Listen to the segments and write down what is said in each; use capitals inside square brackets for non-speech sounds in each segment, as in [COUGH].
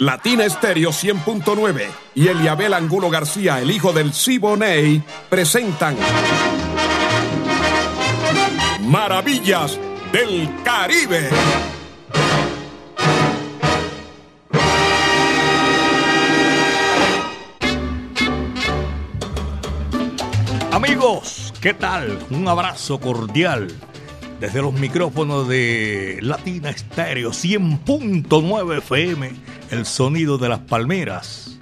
Latina Estéreo 100.9 y Eliabel Angulo García, el hijo del Siboney, presentan Maravillas del Caribe. Amigos, ¿qué tal? Un abrazo cordial desde los micrófonos de Latina Estéreo 100.9 FM, el sonido de las palmeras.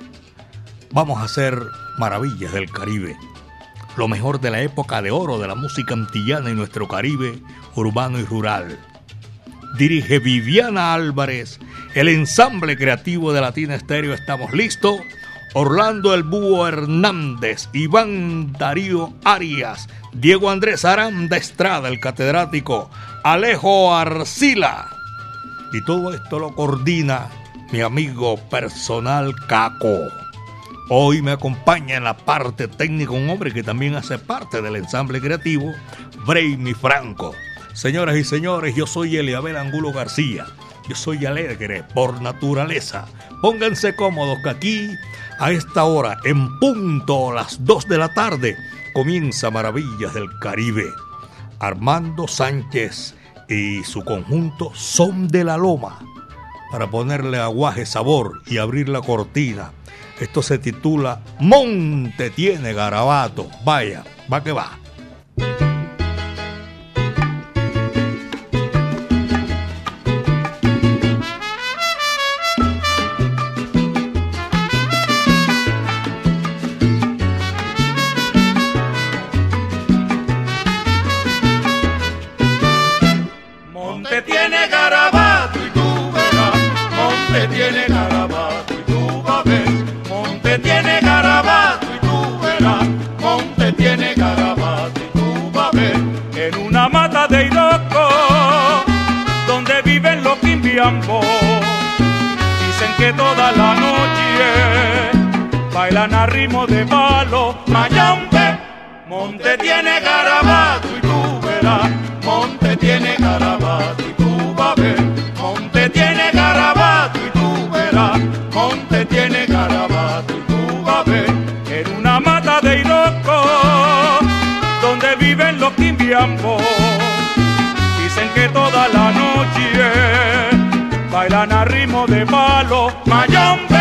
Vamos a hacer maravillas del Caribe, lo mejor de la época de oro de la música antillana en nuestro Caribe urbano y rural. Dirige Viviana Álvarez, el ensamble creativo de Latina Estéreo. Estamos listos. Orlando El Búho Hernández, Iván Darío Arias, Diego Andrés Aranda Estrada, el catedrático, Alejo Arcila. Y todo esto lo coordina mi amigo personal Caco. Hoy me acompaña en la parte técnica un hombre que también hace parte del ensamble creativo, Brainy Franco. Señoras y señores, yo soy Eliabel Angulo García. Yo soy alegre por naturaleza. Pónganse cómodos que aquí, a esta hora, en punto, las 2 de la tarde, comienza Maravillas del Caribe. Armando Sánchez y su conjunto son de la loma para ponerle aguaje sabor y abrir la cortina. Esto se titula Monte tiene garabato. Vaya, va que va. Noche bailan a ritmo de palo. Mayambe, monte tiene garabato y tú verás. Monte tiene garabato y tú vas. Monte tiene garabato y tú verás. Monte tiene garabato y tú vas. En una mata de Iroco, donde viven los quimbiambos. Dicen que toda la noche bailan a ritmo de palo, mayombe.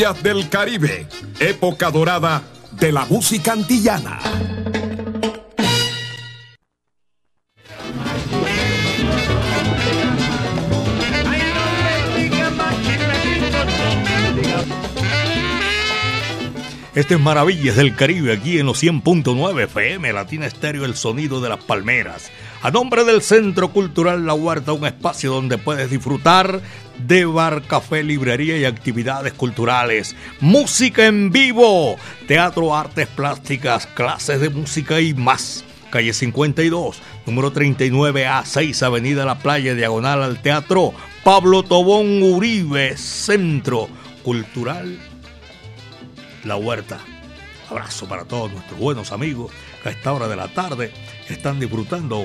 Maravillas del Caribe, época dorada de la música antillana. Este es Maravillas del Caribe, aquí en los 100.9 FM, Latina Estéreo, el sonido de las palmeras. A nombre del Centro Cultural La Huerta, un espacio donde puedes disfrutar de bar, café, librería y actividades culturales. Música en vivo, teatro, artes plásticas, clases de música y más. Calle 52, número 39A, 6, Avenida La Playa, diagonal al Teatro Pablo Tobón Uribe, Centro Cultural La Huerta. Abrazo para todos nuestros buenos amigos que a esta hora de la tarde están disfrutando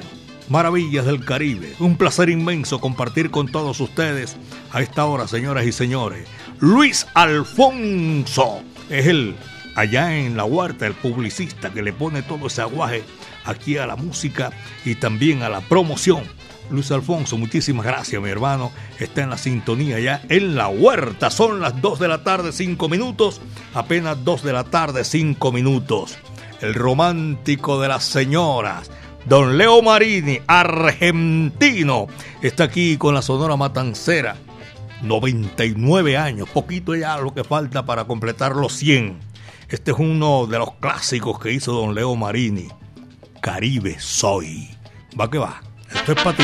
Maravillas del Caribe. Un placer inmenso compartir con todos ustedes a esta hora, señoras y señores. Luis Alfonso es el allá en la huerta, el publicista que le pone todo ese aguaje aquí a la música y también a la promoción. Luis Alfonso, muchísimas gracias, mi hermano. Está en la sintonía ya en la huerta. Son las 2 de la tarde, 5 minutos. Apenas 2 de la tarde, 5 minutos. El romántico de las señoras Don Leo Marini, argentino, está aquí con la Sonora Matancera. 99 años, poquito ya lo que falta para completar los 100. Este es uno de los clásicos que hizo Don Leo Marini. Caribe Soy. Va que va. Esto es para ti.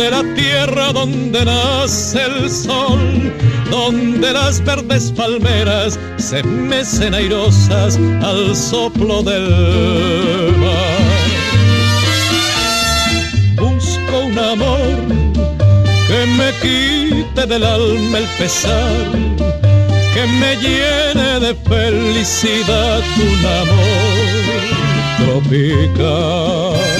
de la tierra donde nace el sol, donde las verdes palmeras se mecen airosas al soplo del mar. Busco un amor que me quite del alma el pesar, que me llene de felicidad un amor tropical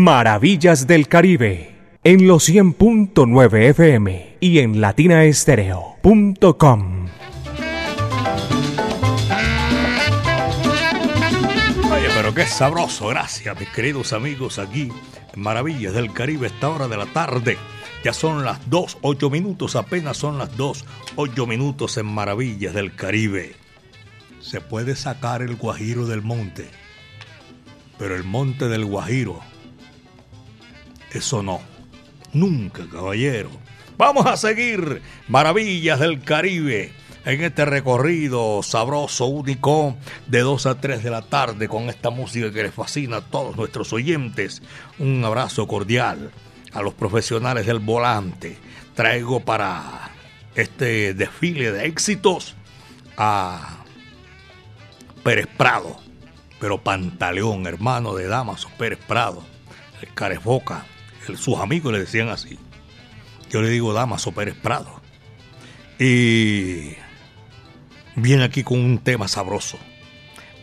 Maravillas del Caribe en los 100.9 FM y en latinaestereo.com. Oye, pero qué sabroso, gracias mis queridos amigos aquí en Maravillas del Caribe esta hora de la tarde. Ya son las 2, 8 minutos, apenas son las 2, 8 minutos en Maravillas del Caribe. Se puede sacar el guajiro del monte, pero el monte del guajiro eso no. Nunca, caballero. Vamos a seguir Maravillas del Caribe en este recorrido sabroso, único, de 2 a 3 de la tarde con esta música que les fascina a todos nuestros oyentes. Un abrazo cordial a los profesionales del volante. Traigo para este desfile de éxitos a Pérez Prado, pero Pantaleón, hermano de Damaso Pérez Prado, el Carefoca, sus amigos le decían así. Yo le digo Damaso Pérez Prado. Y viene aquí con un tema sabroso.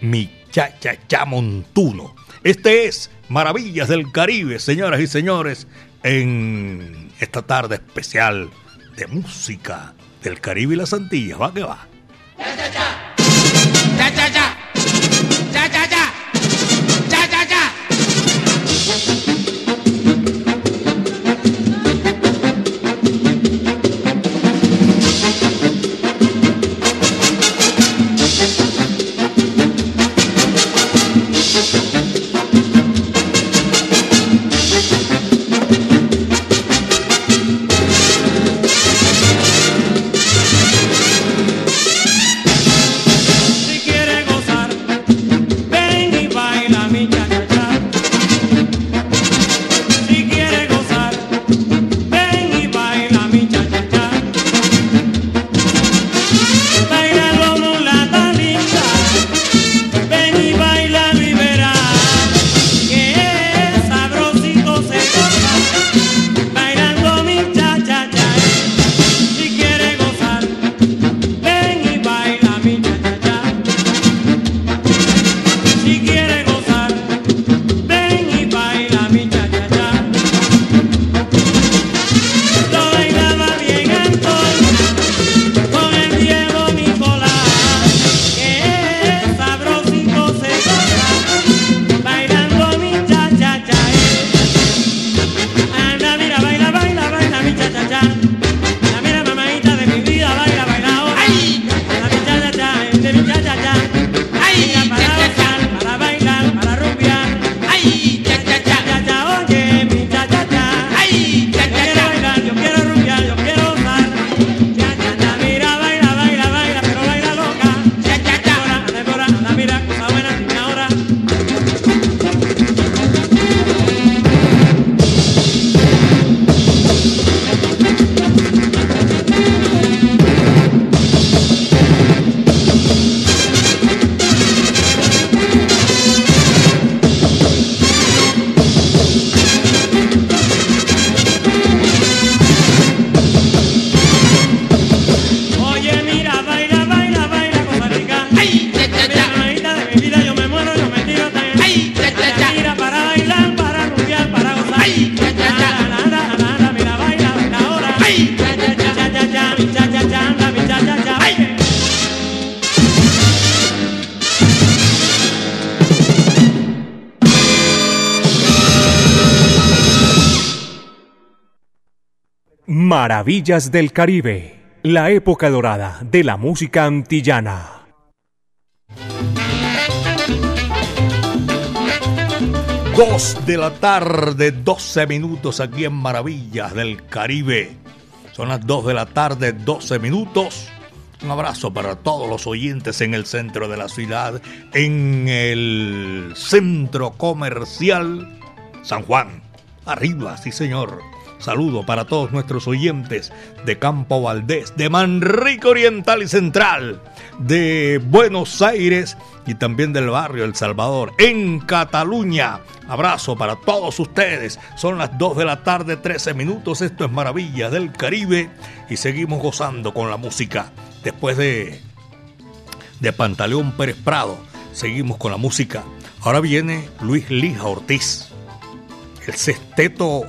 Mi cha cha montuno. Este es Maravillas del Caribe, señoras y señores, en esta tarde especial de música del Caribe y las Antillas. Va que va. Cha. Cha Maravillas del Caribe, la época dorada de la música antillana. Dos de la tarde, 12 minutos aquí en Maravillas del Caribe. Son las 2 de la tarde, 12 minutos. Un abrazo para todos los oyentes en el centro de la ciudad, en el centro comercial San Juan. Arriba, sí señor Saludo para todos nuestros oyentes de Campo Valdés, de Manrique Oriental y Central, de Buenos Aires y también del barrio El Salvador, en Cataluña. Abrazo para todos ustedes. Son las 2 de la tarde, 13 minutos. Esto es Maravilla del Caribe y seguimos gozando con la música. Después de, de Pantaleón Pérez Prado, seguimos con la música. Ahora viene Luis Lija Ortiz, el sexteto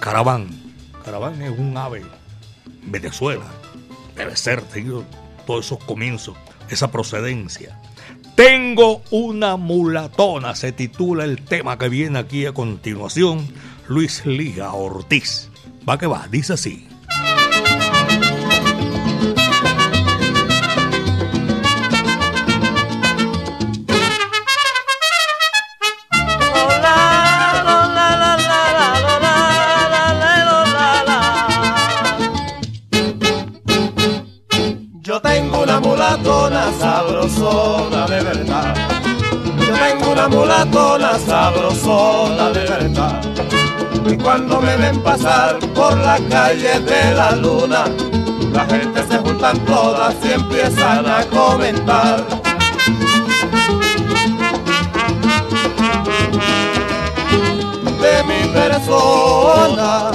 Caraván. Caraván es un ave. Venezuela. Debe ser, tenido todos esos comienzos, esa procedencia. Tengo una mulatona, se titula el tema que viene aquí a continuación. Luis Liga Ortiz. Va que va, dice así. Verdad. Yo tengo una mulatona sabrosona de verdad. Y cuando me ven pasar por la calle de la luna, la gente se juntan todas y empiezan a comentar. De mi persona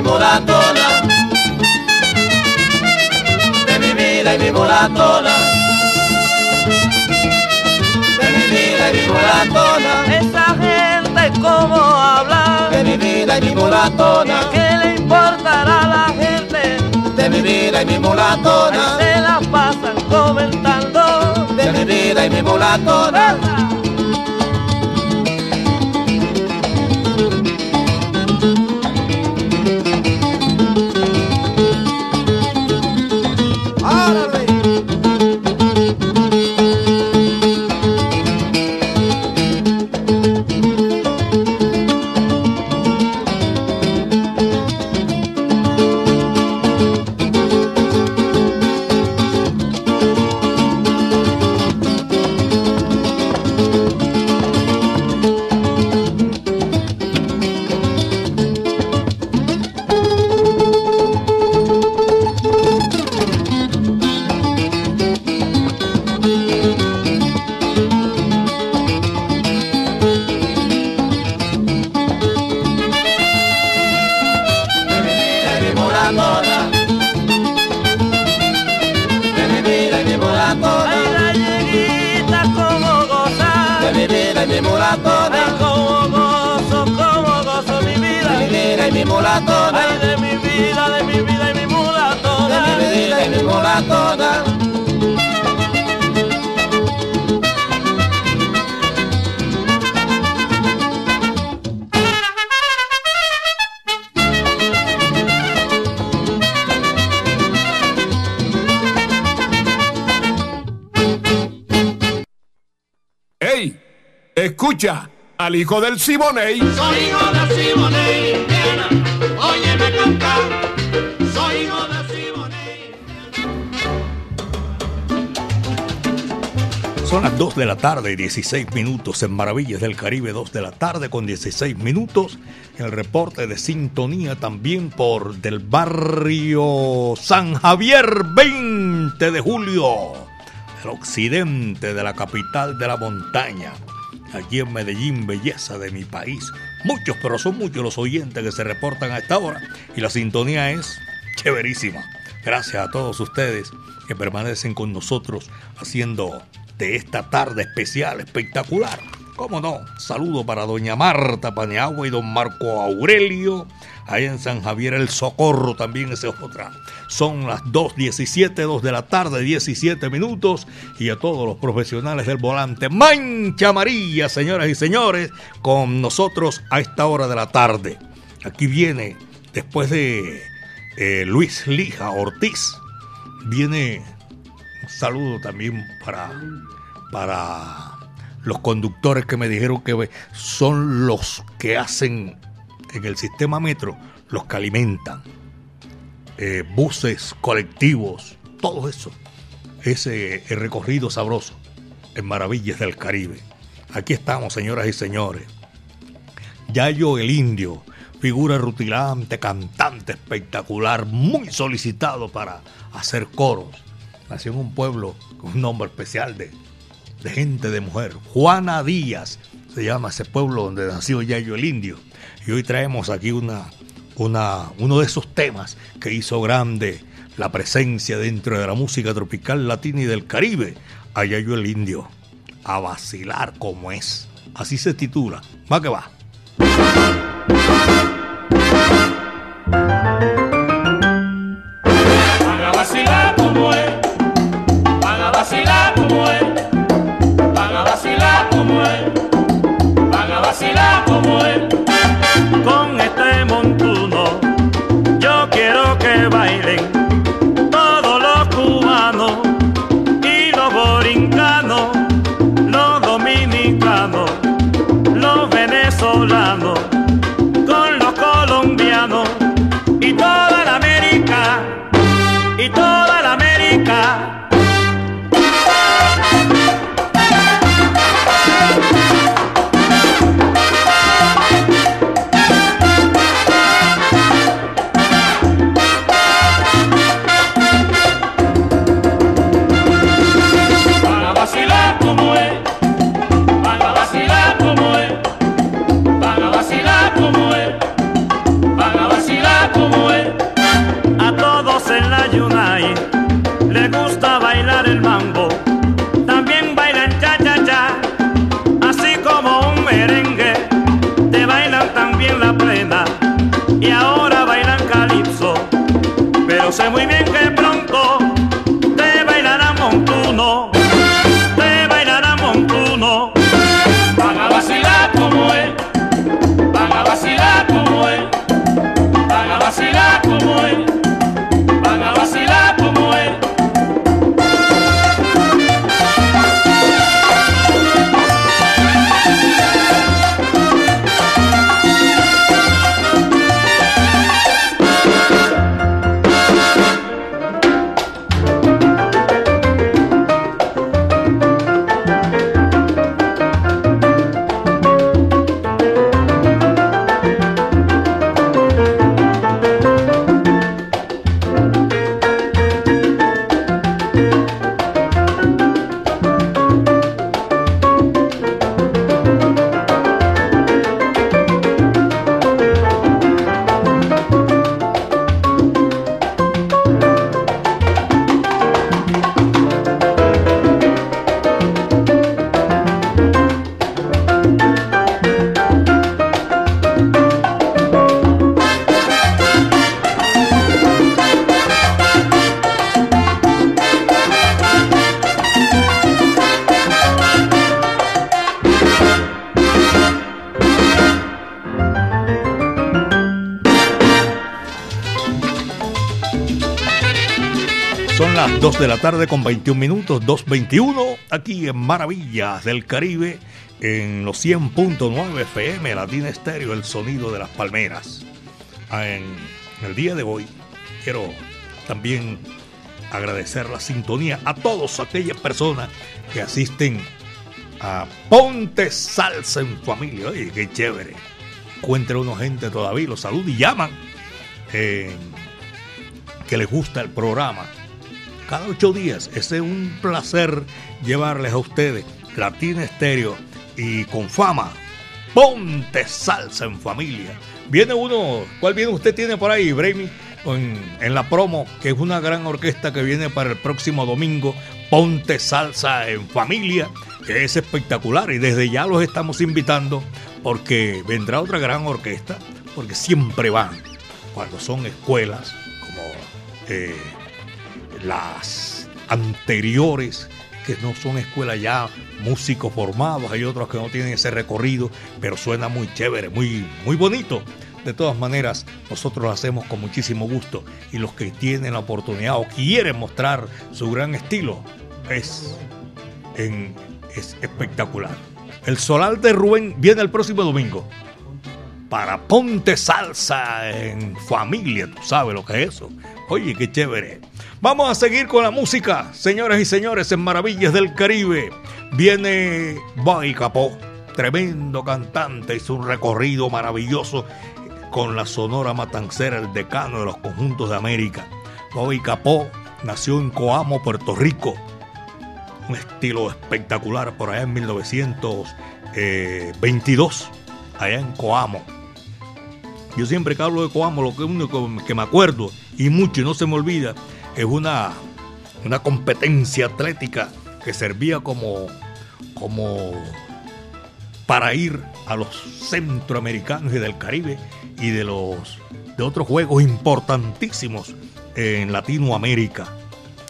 mi mulatona. De mi vida y mi mulatona. De mi vida y mi mulatona. Esa gente como habla. De mi vida y mi mulatona. ¿Qué le importará a la gente? De mi vida y mi mulatona. Ahí se la pasan comentando. De mi vida y mi mulatona. Al hijo del Siboney. Soy hijo de Simone, Indiana. Óyeme cantar. Soy hijo de Simone. Son las 2 de la tarde y 16 minutos en Maravillas del Caribe, 2 de la tarde con 16 minutos. El reporte de sintonía también por del barrio San Javier, 20 de julio, el occidente de la capital de la montaña. Aquí en Medellín, belleza de mi país. Muchos, pero son muchos los oyentes que se reportan a esta hora y la sintonía es chéverísima. Gracias a todos ustedes que permanecen con nosotros haciendo de esta tarde especial, espectacular. ¿Cómo no? Saludo para doña Marta Paneagua y don Marco Aurelio. Ahí en San Javier el Socorro también esa es otra. Son las 2.17, 2 de la tarde, 17 minutos. Y a todos los profesionales del volante, Mancha Amarilla, señoras y señores, con nosotros a esta hora de la tarde. Aquí viene, después de eh, Luis Lija Ortiz, viene un saludo también para, para los conductores que me dijeron que son los que hacen en el sistema metro, los que alimentan. Eh, buses, colectivos, todo eso. Ese recorrido sabroso en Maravillas del Caribe. Aquí estamos, señoras y señores. Yayo el Indio, figura rutilante, cantante espectacular, muy solicitado para hacer coros. Nació en un pueblo con un nombre especial de, de gente de mujer. Juana Díaz se llama ese pueblo donde nació Yayo el Indio. Y hoy traemos aquí una, una, uno de esos temas que hizo grande la presencia dentro de la música tropical latina y del Caribe, a Yayo el Indio. A vacilar como es. Así se titula. Va que va. Vacilar 2 de la tarde con 21 minutos, 2.21, aquí en Maravillas del Caribe, en los 100.9 FM, Latina Estéreo, el sonido de las palmeras. Ah, En el día de hoy quiero también agradecer la sintonía a todas aquellas personas que asisten a Ponte Salsa en Familia. Oye, qué chévere. Encuentra uno gente todavía, los saluda y llaman eh, que les gusta el programa cada ocho días. Es un placer llevarles a ustedes Latina Estéreo y con fama. Ponte salsa en familia. Viene uno, ¿cuál viene usted tiene por ahí, Braymi? En, en la promo, que es una gran orquesta que viene para el próximo domingo. Ponte salsa en familia, que es espectacular y desde ya los estamos invitando porque vendrá otra gran orquesta, porque siempre van cuando son escuelas como eh, las anteriores, que no son escuelas ya, músicos formados, hay otros que no tienen ese recorrido, pero suena muy chévere, muy, muy bonito. De todas maneras, nosotros lo hacemos con muchísimo gusto y los que tienen la oportunidad o quieren mostrar su gran estilo, es, es espectacular. El Solar de Rubén viene el próximo domingo para Ponte Salsa en familia. Tú sabes lo que es eso. Oye, qué chévere. Vamos a seguir con la música, señoras y señores, en Maravillas del Caribe. Viene Bobby Capó, tremendo cantante, hizo un recorrido maravilloso con la Sonora Matancera, el decano de los conjuntos de América. Bobby Capó nació en Coamo, Puerto Rico. Un estilo espectacular por allá en 1922, allá en Coamo. Yo siempre que hablo de Coamo, lo único que me acuerdo, y mucho y no se me olvida, es una, una competencia atlética que servía como, como para ir a los centroamericanos y del Caribe y de los de otros juegos importantísimos en Latinoamérica.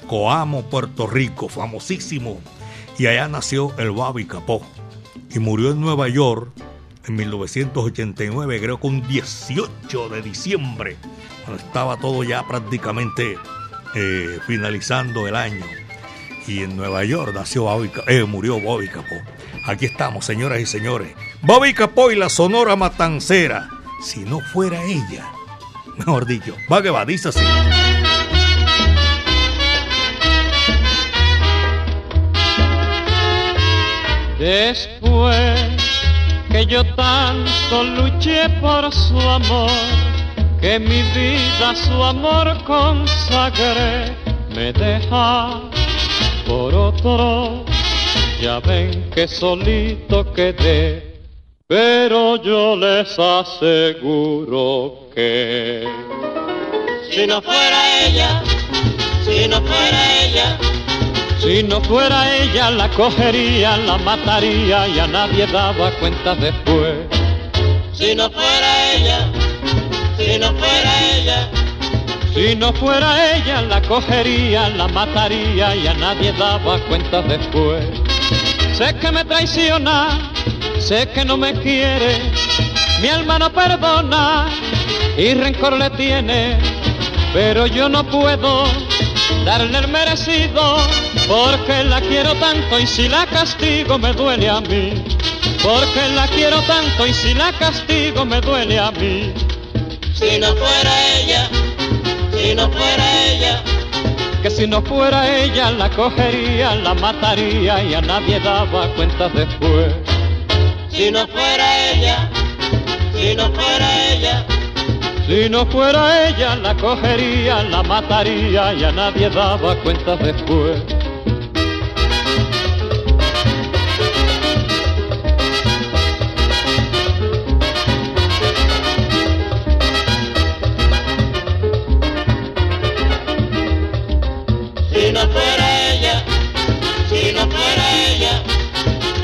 Coamo, Puerto Rico, famosísimo. Y allá nació el Babi Capó. Y murió en Nueva York en 1989, creo que un 18 de diciembre, cuando estaba todo ya prácticamente eh, finalizando el año. Y en Nueva York nació Bobby, eh, murió Bobby Capó. Aquí estamos, señoras y señores. Bobby Capó y la Sonora Matancera. Si no fuera ella, [LAUGHS] mejor dicho, va que va, dice así. Después que yo tanto luché por su amor, que mi vida su amor consagré, me deja por otro. Ya ven que solito quedé, pero yo les aseguro que Si no fuera ella, si no fuera ella, si no fuera ella la cogería, la mataría y a nadie daba cuenta después. si no fuera ella, si no fuera ella, Si no fuera ella la cogería, la mataría y a nadie daba cuenta después. Sé que me traiciona, sé que no me quiere, mi alma no perdona y rencor le tiene, pero yo no puedo darle el merecido porque la quiero tanto y si la castigo me duele a mí. Porque la quiero tanto y si la castigo me duele a mí. Si no fuera ella, si no fuera ella, que si no fuera ella la cogería, la mataría y a nadie daba cuenta después. si no fuera ella, si no fuera ella, Si no fuera ella la cogería, la mataría y a nadie daba cuenta después.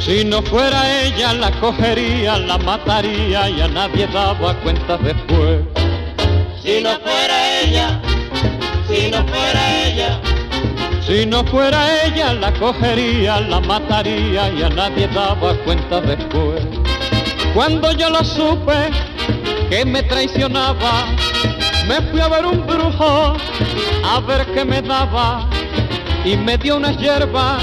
Si no fuera ella la cogería, la mataría y a nadie daba cuenta después. si no fuera ella, si no fuera ella, Si no fuera ella la cogería, la mataría y a nadie daba cuenta después. Cuando yo lo supe que me traicionaba, Me fui a ver un brujo a ver qué me daba y me dio unas hierbas,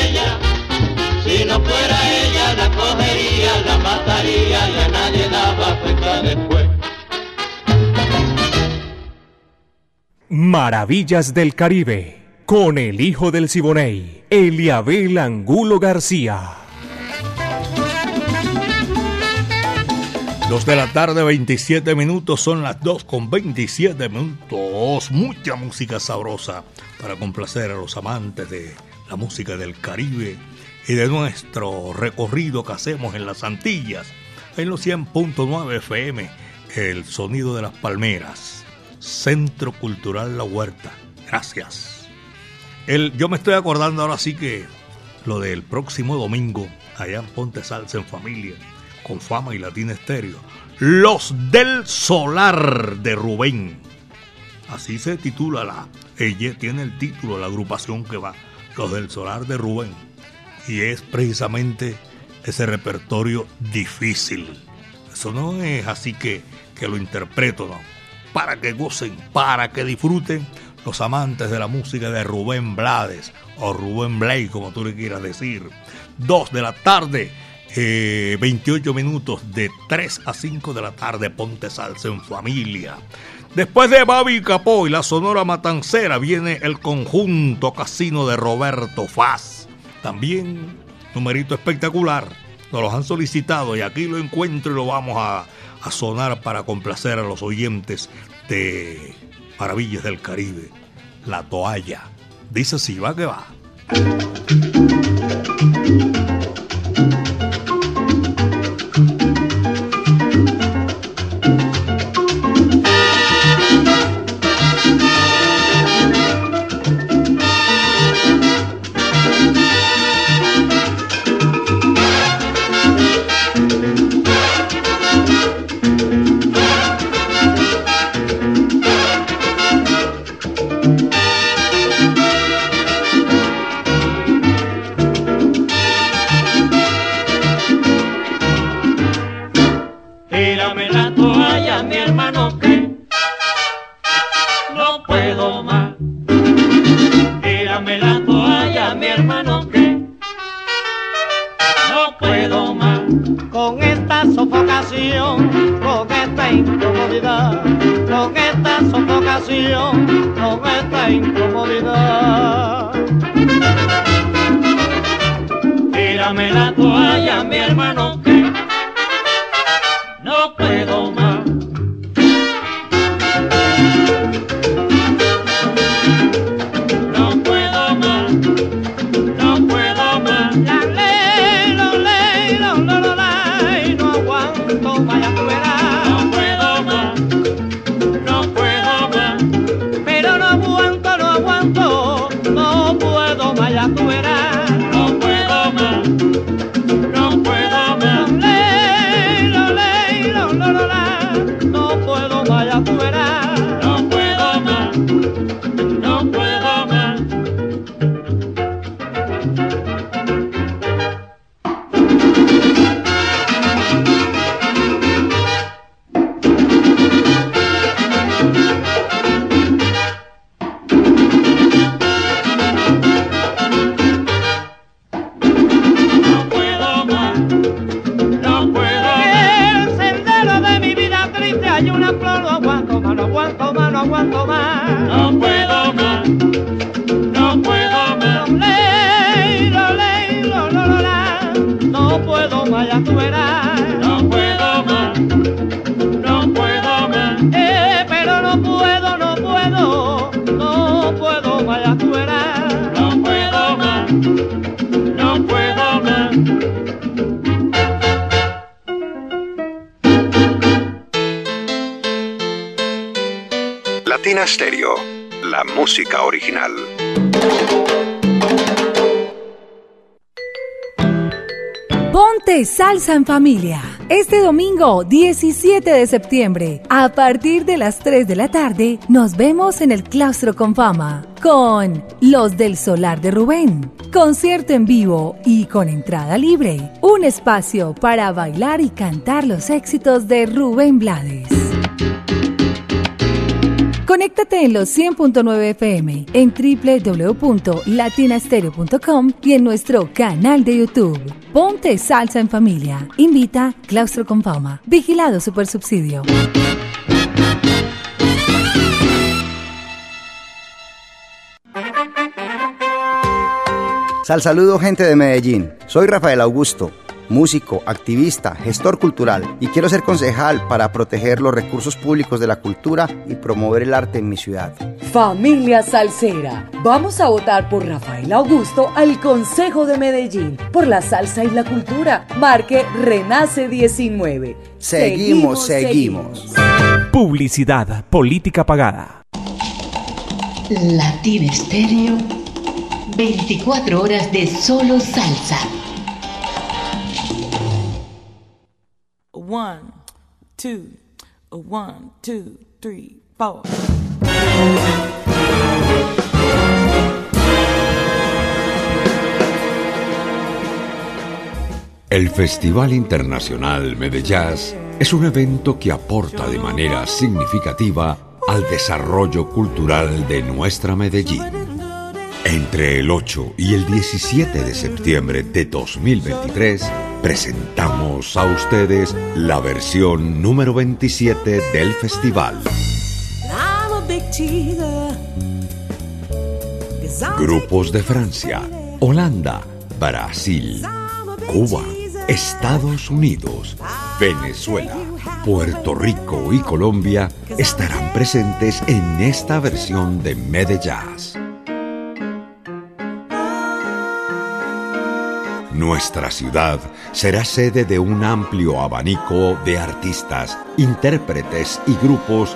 si no fuera ella la cogería, la mataría y a nadie daba cuenta después. Maravillas del Caribe, con el hijo del Siboney, Eliabel Angulo García. Dos de la tarde, 27 minutos, son las 2 con 27 minutos. Mucha música sabrosa para complacer a los amantes de la música del Caribe y de nuestro recorrido que hacemos en las Antillas, en los 100.9 FM, el sonido de las palmeras, Centro Cultural La Huerta. Gracias. Yo me estoy acordando ahora sí que lo del próximo domingo, allá en Ponte Salsa en Familia con fama y latina estéreo. Los del Solar de Rubén. Así se titula la. Ella tiene el título, la agrupación que va. Los del Solar de Rubén. Y es precisamente ese repertorio difícil. Eso no es así que, que lo interpreto, no. Para que gocen, para que disfruten los amantes de la música de Rubén Blades o Rubén Blay, como tú le quieras decir. Dos de la tarde eh, 28 minutos de 3 a 5 de la tarde, Ponte Salsa en Familia. Después de Babi Capó y la Sonora Matancera viene el conjunto casino de Roberto Faz. También numerito espectacular. Nos los han solicitado y aquí lo encuentro y lo vamos a, a sonar para complacer a los oyentes de Maravillas del Caribe. La toalla. Dice así, va que va. música original. Ponte salsa en familia. Este domingo 17 de septiembre, a partir de las 3 de la tarde, nos vemos en el Claustro con Fama con Los del Solar de Rubén. Concierto en vivo y con entrada libre. Un espacio para bailar y cantar los éxitos de Rubén Blades. Conéctate en los 100.9 FM, en www.latinastereo.com y en nuestro canal de YouTube. Ponte salsa en familia. Invita Claustro con Fama. Vigilado Supersubsidio. Sal saludo gente de Medellín. Soy Rafael Augusto músico, activista, gestor cultural y quiero ser concejal para proteger los recursos públicos de la cultura y promover el arte en mi ciudad. Familia Salsera, vamos a votar por Rafael Augusto al Consejo de Medellín, por la salsa y la cultura. Marque Renace 19. Seguimos, seguimos. Publicidad, política pagada. Latin Estéreo, 24 horas de solo salsa. One, two, one, two, three, four. El Festival Internacional Medellín es un evento que aporta de manera significativa al desarrollo cultural de nuestra Medellín. Entre el 8 y el 17 de septiembre de 2023 presentamos a ustedes la versión número 27 del festival. Grupos de Francia, Holanda, Brasil, Cuba, Estados Unidos, Venezuela, Puerto Rico y Colombia estarán presentes en esta versión de Medellín. Nuestra ciudad será sede de un amplio abanico de artistas, intérpretes y grupos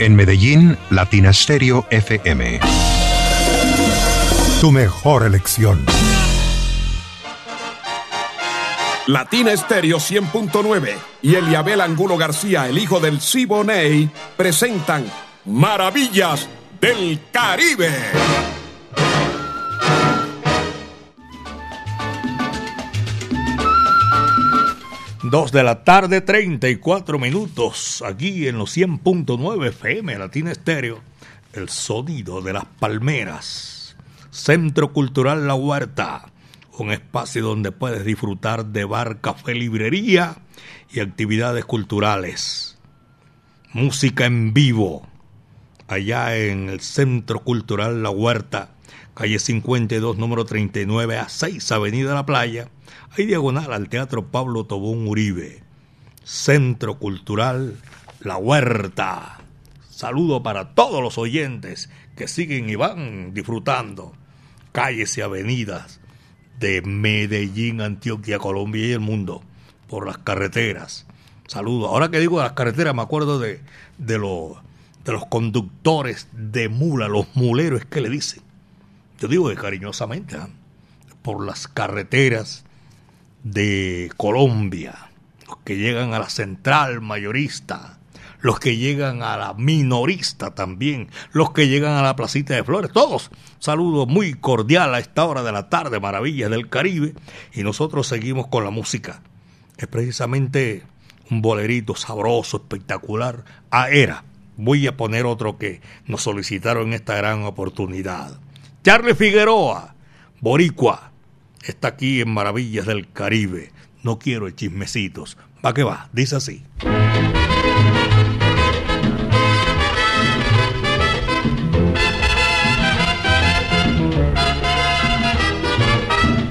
En Medellín, Latina Stereo FM. Tu mejor elección. Latina Estéreo 100.9 y Eliabel Angulo García, el hijo del Siboney, presentan Maravillas del Caribe. Dos de la tarde, 34 minutos, aquí en los 100.9 FM, Latina Estéreo, el sonido de las palmeras. Centro Cultural La Huerta, un espacio donde puedes disfrutar de bar, café, librería y actividades culturales. Música en vivo, allá en el Centro Cultural La Huerta, calle 52, número 39 a 6, Avenida La Playa hay diagonal al Teatro Pablo Tobón Uribe. Centro Cultural La Huerta. Saludo para todos los oyentes que siguen y van disfrutando calles y avenidas de Medellín, Antioquia, Colombia y el mundo por las carreteras. Saludo. Ahora que digo las carreteras, me acuerdo de, de, de los conductores de mula, los muleros que le dicen. Yo digo cariñosamente, ¿ah? por las carreteras de Colombia, los que llegan a la central mayorista, los que llegan a la minorista también, los que llegan a la placita de flores, todos. Saludo muy cordial a esta hora de la tarde, maravillas del Caribe, y nosotros seguimos con la música. Es precisamente un bolerito sabroso, espectacular. Ah, era. Voy a poner otro que nos solicitaron esta gran oportunidad. Charlie Figueroa, Boricua está aquí en Maravillas del Caribe. No quiero chismecitos. Va que va, dice así.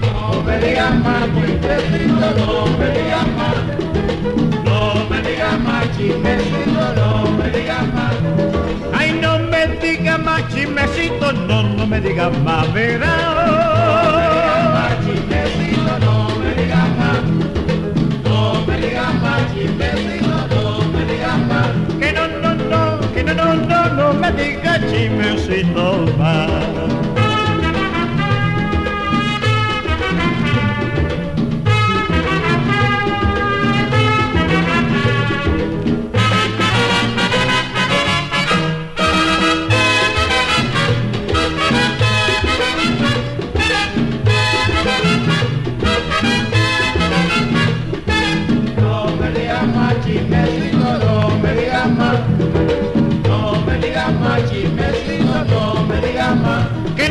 No me digas más, chismecito, no me digas más. No me digas más, chismecito, no me digas más. Ay, no me digas más, chismecito, no, no me digas más, verás. Sweet to man.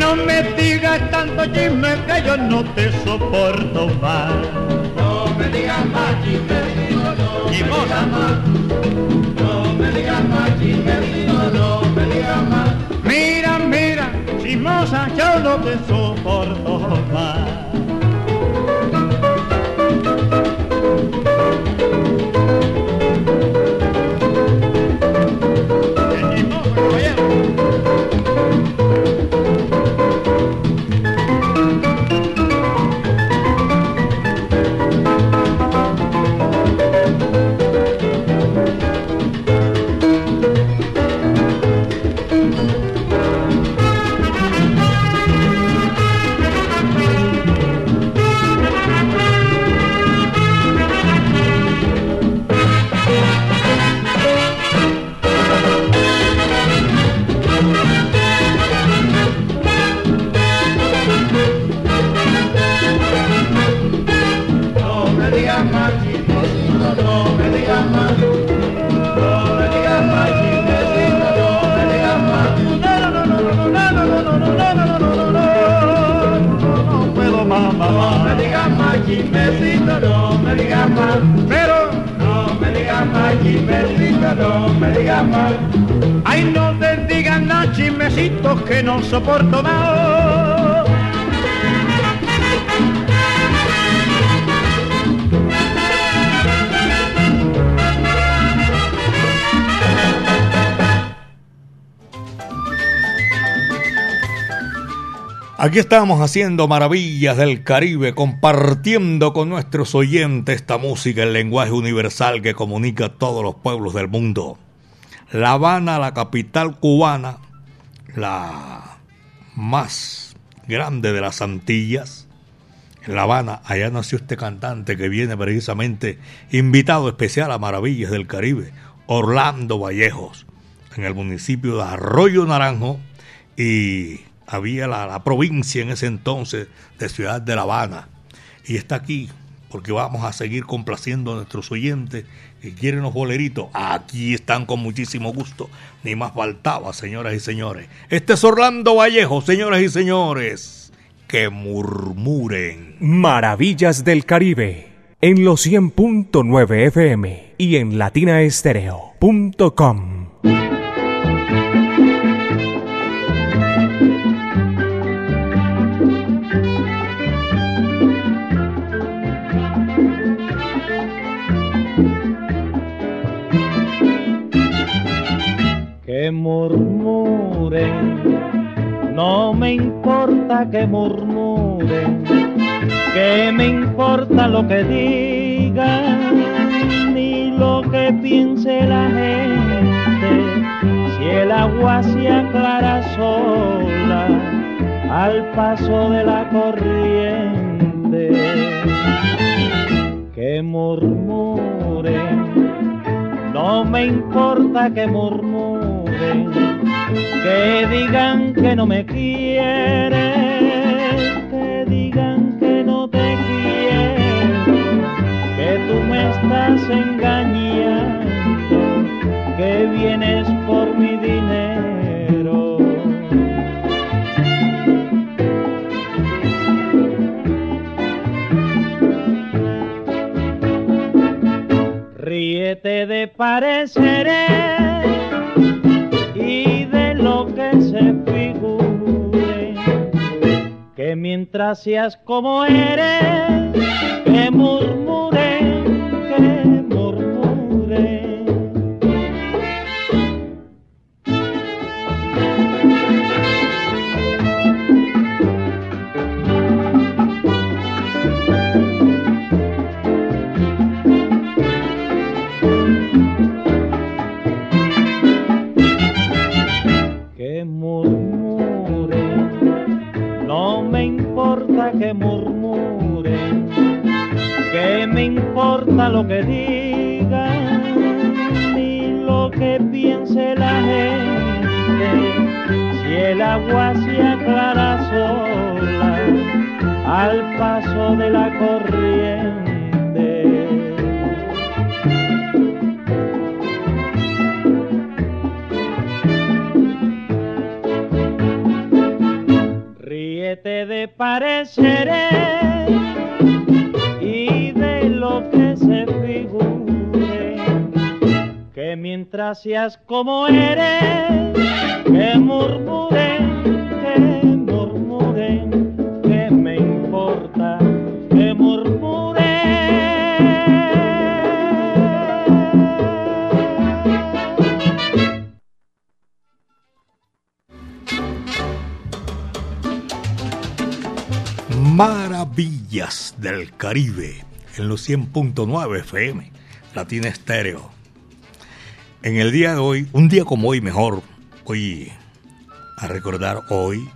No me digas tanto chisme que yo no te soporto más. No me digas más, chismecito, no me digas más. No me digas más, chismecito, no me digas más. Mira, mira, chismosa, yo no te soporto más. No me digas más. Pero, No me digas más, chismecito, no me digas más. ay, no te digan nada, chismecitos que no soporto más. Aquí estamos haciendo maravillas del Caribe, compartiendo con nuestros oyentes esta música, el lenguaje universal que comunica a todos los pueblos del mundo. La Habana, la capital cubana, la más grande de las Antillas. En La Habana, allá nació este cantante que viene precisamente invitado especial a Maravillas del Caribe, Orlando Vallejos, en el municipio de Arroyo Naranjo y había la, la provincia en ese entonces de Ciudad de La Habana. Y está aquí porque vamos a seguir complaciendo a nuestros oyentes que quieren los boleritos. Aquí están con muchísimo gusto. Ni más faltaba, señoras y señores. Este es Orlando Vallejo, señoras y señores. Que murmuren. Maravillas del Caribe en los 100.9 FM y en latinaestereo.com. que murmuren, no me importa que murmuren, que me importa lo que digan, ni lo que piense la gente, si el agua se aclara sola al paso de la corriente, que murmuren no me importa que murmuren, que digan que no me quieren, que digan que no te quiero, que tú me estás engañando, que vienes por mi dinero. Ríete de pareceres mientras seas como eres, que murmuren, que lo que diga ni lo que piense la gente. Si el agua se aclara sola al paso de la corriente. Ríete de pareceres seas como eres, que murmuren, que murmuren, que me importa, que murmuren. Maravillas del Caribe en los 100.9 FM, Latina Estéreo. En el día de hoy, un día como hoy mejor, voy a recordar hoy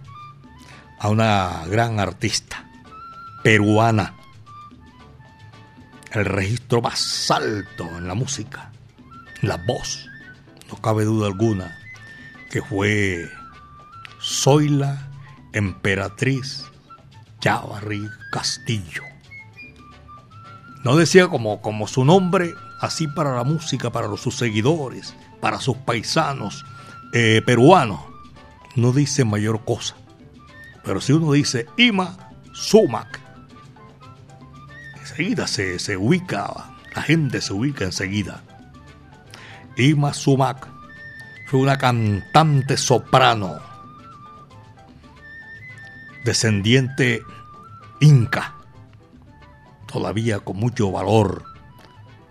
a una gran artista peruana, el registro más alto en la música, la voz, no cabe duda alguna, que fue Zoila Emperatriz Chávarri Castillo. No decía como, como su nombre, así para la música, para sus seguidores, para sus paisanos eh, peruanos. No dice mayor cosa. Pero si uno dice Ima Sumac, enseguida se, se ubica, la gente se ubica enseguida. Ima Sumac fue una cantante soprano descendiente inca, todavía con mucho valor,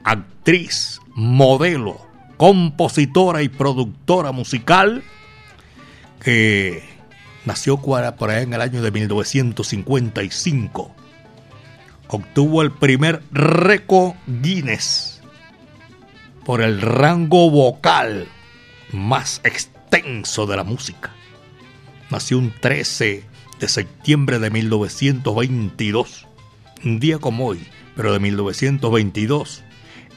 actriz, modelo, compositora y productora musical, que nació por allá en el año de 1955. Obtuvo el primer récord Guinness por el rango vocal más extenso de la música. Nació un 13 de septiembre de 1922, un día como hoy, pero de 1922,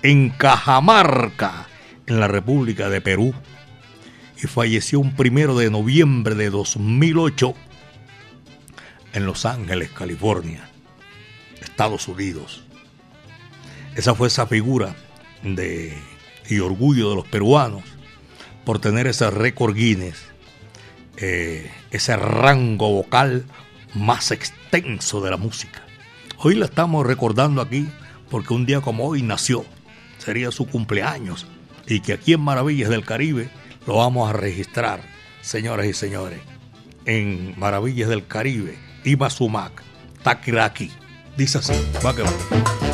en Cajamarca, en la República de Perú, y falleció un primero de noviembre de 2008 en Los Ángeles, California, Estados Unidos. Esa fue esa figura de, y orgullo de los peruanos por tener ese récord Guinness eh, ese rango vocal más extenso de la música. Hoy la estamos recordando aquí porque un día como hoy nació, sería su cumpleaños, y que aquí en Maravillas del Caribe lo vamos a registrar, señoras y señores. En Maravillas del Caribe, Iba Sumac, Takiraki. Dice así, va que va.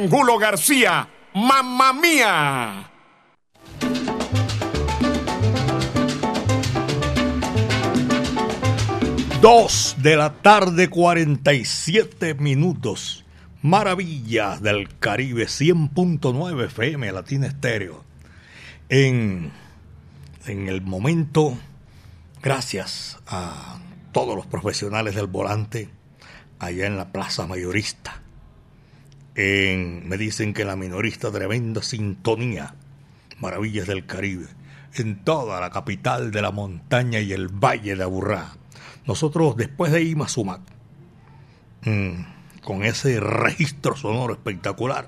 Angulo García, mamma mía. 2 de la tarde, 47 minutos. Maravillas del Caribe, 100.9 FM, Latina Estéreo. En, en el momento, gracias a todos los profesionales del volante, allá en la Plaza Mayorista. Me dicen que la minorista, tremenda sintonía. Maravillas del Caribe. En toda la capital de la montaña y el valle de Aburrá. Nosotros, después de Imasumac, mmm, con ese registro sonoro espectacular,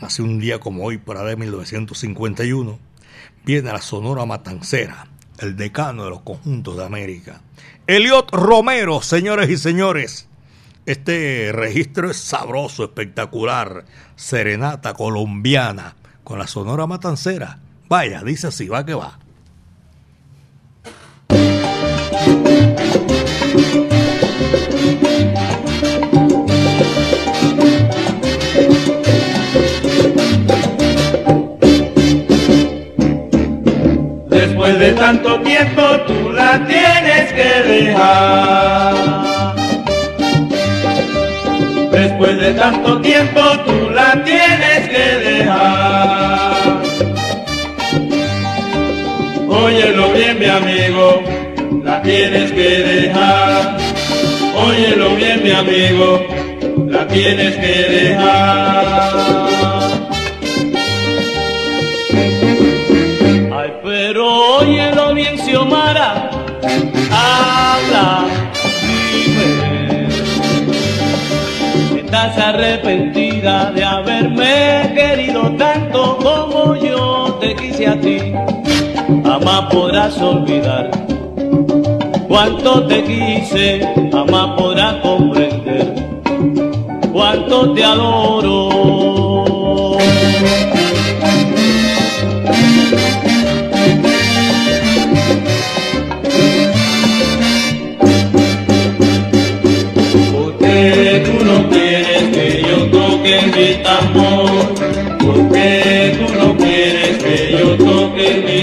hace un día como hoy, para de 1951, viene la Sonora Matancera, el decano de los conjuntos de América. Eliot Romero, señores y señores. Este registro es sabroso, espectacular. Serenata colombiana con la Sonora Matancera. Vaya, dice así, va que va. Después de tanto tiempo tú la tienes que dejar. Después de tanto tiempo tú la tienes que dejar. Óyelo bien mi amigo, la tienes que dejar. Óyelo bien mi amigo, la tienes que dejar. De haberme querido tanto como yo te quise a ti. Jamás podrás olvidar cuánto te quise, jamás podrás comprender cuánto te adoro.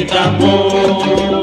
Toque mi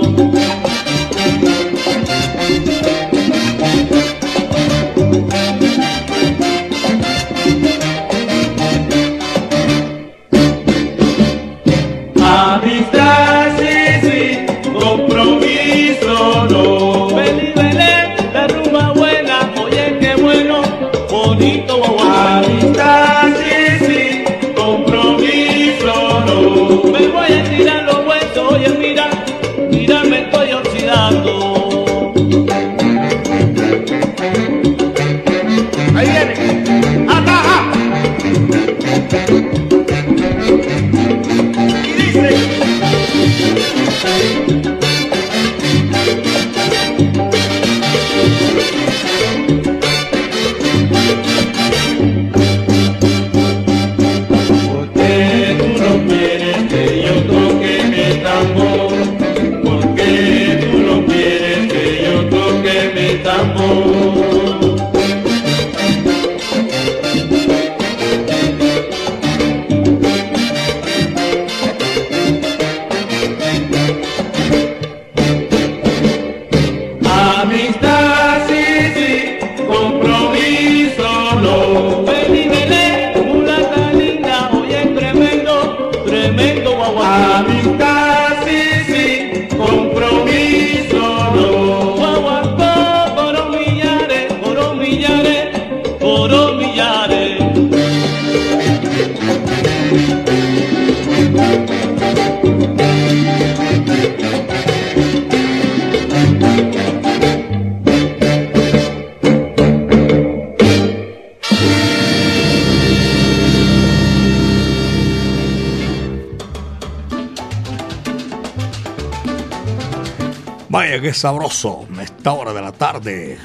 Sabroso, a esta hora de la tarde,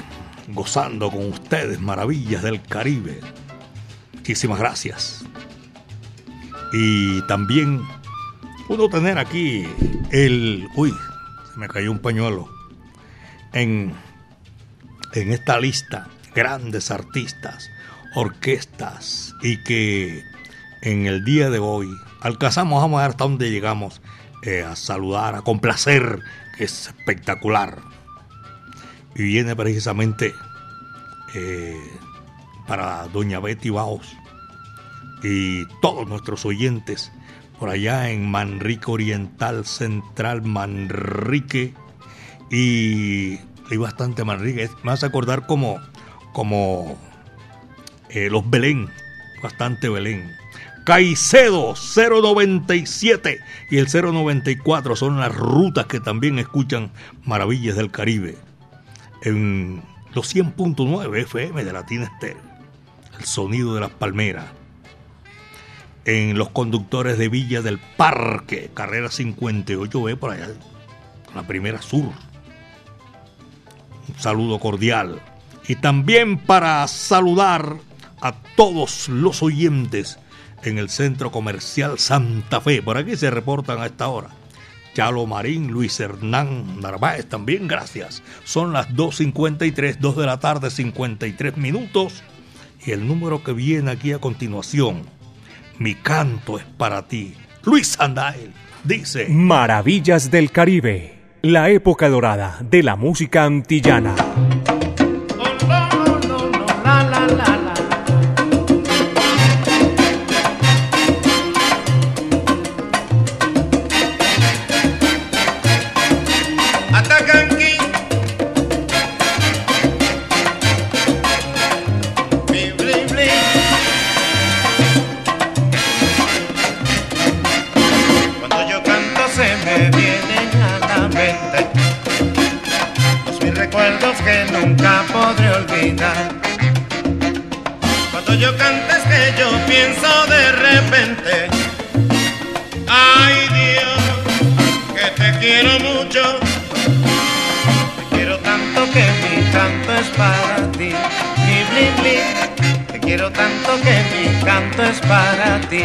gozando con ustedes maravillas del Caribe. Muchísimas gracias. Y también puedo tener aquí el... Uy, se me cayó un pañuelo. En, en esta lista, grandes artistas, orquestas, y que en el día de hoy alcanzamos, a ver hasta dónde llegamos, eh, a saludar, a complacer, que es espectacular. y viene precisamente eh, para Doña Betty Baos y todos nuestros oyentes por allá en Manrique Oriental Central, Manrique y hay bastante Manrique. Me hace acordar como, como eh, los Belén, bastante Belén. Caicedo 097 y el 094 son las rutas que también escuchan Maravillas del Caribe en los 100.9 FM de Latina Estéreo, el sonido de las palmeras. En los conductores de Villa del Parque, carrera 58B por allá, la primera sur. Un saludo cordial. Y también para saludar a todos los oyentes en el Centro Comercial Santa Fe. Por aquí se reportan a esta hora. Chalo Marín, Luis Hernán Narváez también, gracias. Son las 2.53, 2 de la tarde, 53 minutos. Y el número que viene aquí a continuación, Mi canto es para ti. Luis Sandael dice... Maravillas del Caribe, la época dorada de la música antillana. Te quiero tanto que mi canto es para ti.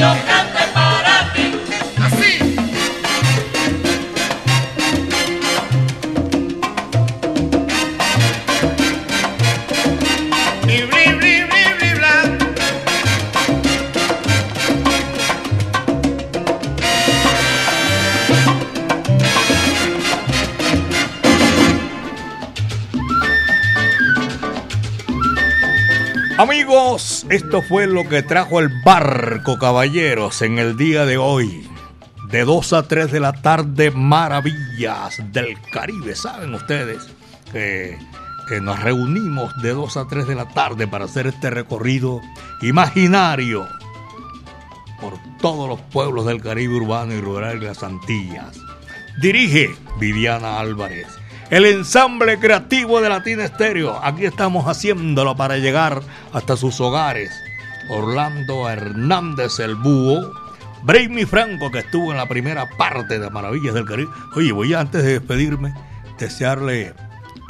Yo esto fue lo que trajo el barco, caballeros, en el día de hoy. De 2 a 3 de la tarde, maravillas del Caribe. Saben ustedes que, nos reunimos de 2 a 3 de la tarde para hacer este recorrido imaginario por todos los pueblos del Caribe urbano y rural de las Antillas. Dirige Viviana Álvarez. El ensamble creativo de Latina Estéreo. Aquí estamos haciéndolo para llegar hasta sus hogares. Orlando Hernández el Búho, Brainy Franco que estuvo en la primera parte de Maravillas del Caribe. Oye, voy antes de despedirme desearle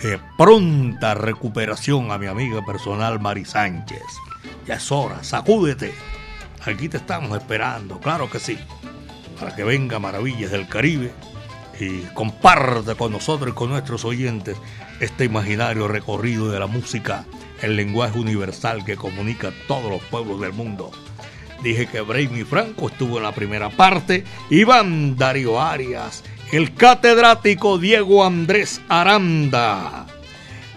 eh, pronta recuperación a mi amiga personal Mari Sánchez. Ya es hora, sacúdete. Aquí te estamos esperando, claro que sí, para que venga Maravillas del Caribe y comparte con nosotros y con nuestros oyentes este imaginario recorrido de la música, el lenguaje universal que comunica a todos los pueblos del mundo. Dije que Brainy Franco estuvo en la primera parte, Iván Darío Arias, el catedrático Diego Andrés Aranda,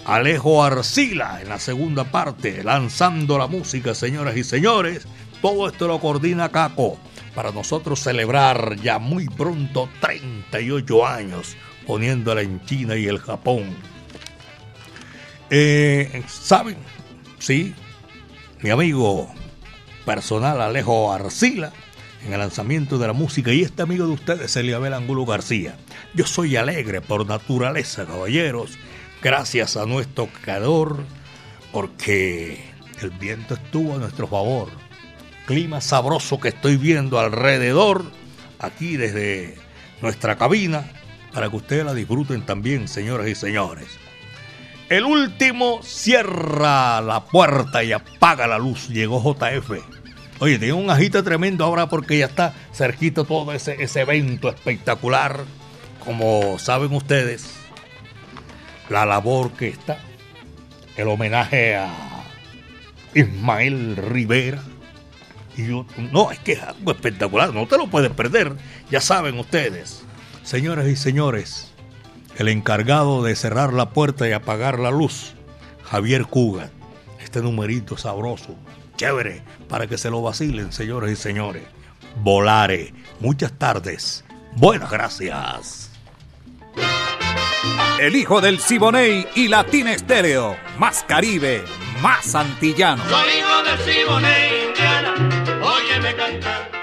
Alejo Arcila en la segunda parte, lanzando la música, señoras y señores. Todo esto lo coordina Caco para nosotros celebrar ya muy pronto 38 años poniéndola en China y el Japón. Eh, ¿Saben? Sí, mi amigo personal Alejo Arcila en el lanzamiento de la música y este amigo de ustedes, Eliabel Angulo García. Yo soy alegre por naturaleza, caballeros, gracias a nuestro creador, porque el viento estuvo a nuestro favor. Clima sabroso que estoy viendo alrededor, aquí desde nuestra cabina, para que ustedes la disfruten también, señoras y señores. El último cierra la puerta y apaga la luz. Llegó JF. Oye, tiene un agite tremendo ahora porque ya está cerquita todo ese, ese evento espectacular. Como saben ustedes, la labor que está, el homenaje a Ismael Rivera. Y yo, no, es que es algo espectacular, no te lo puedes perder. Ya saben ustedes, señoras y señores, el encargado de cerrar la puerta y apagar la luz, Javier Cuga. Este numerito sabroso, chévere, para que se lo vacilen, señores y señores. Volare. Muchas tardes. Buenas gracias. El hijo del Siboney y Latina Estéreo. Más Caribe, más antillano. Soy hijo del Siboney. Óyeme cantar.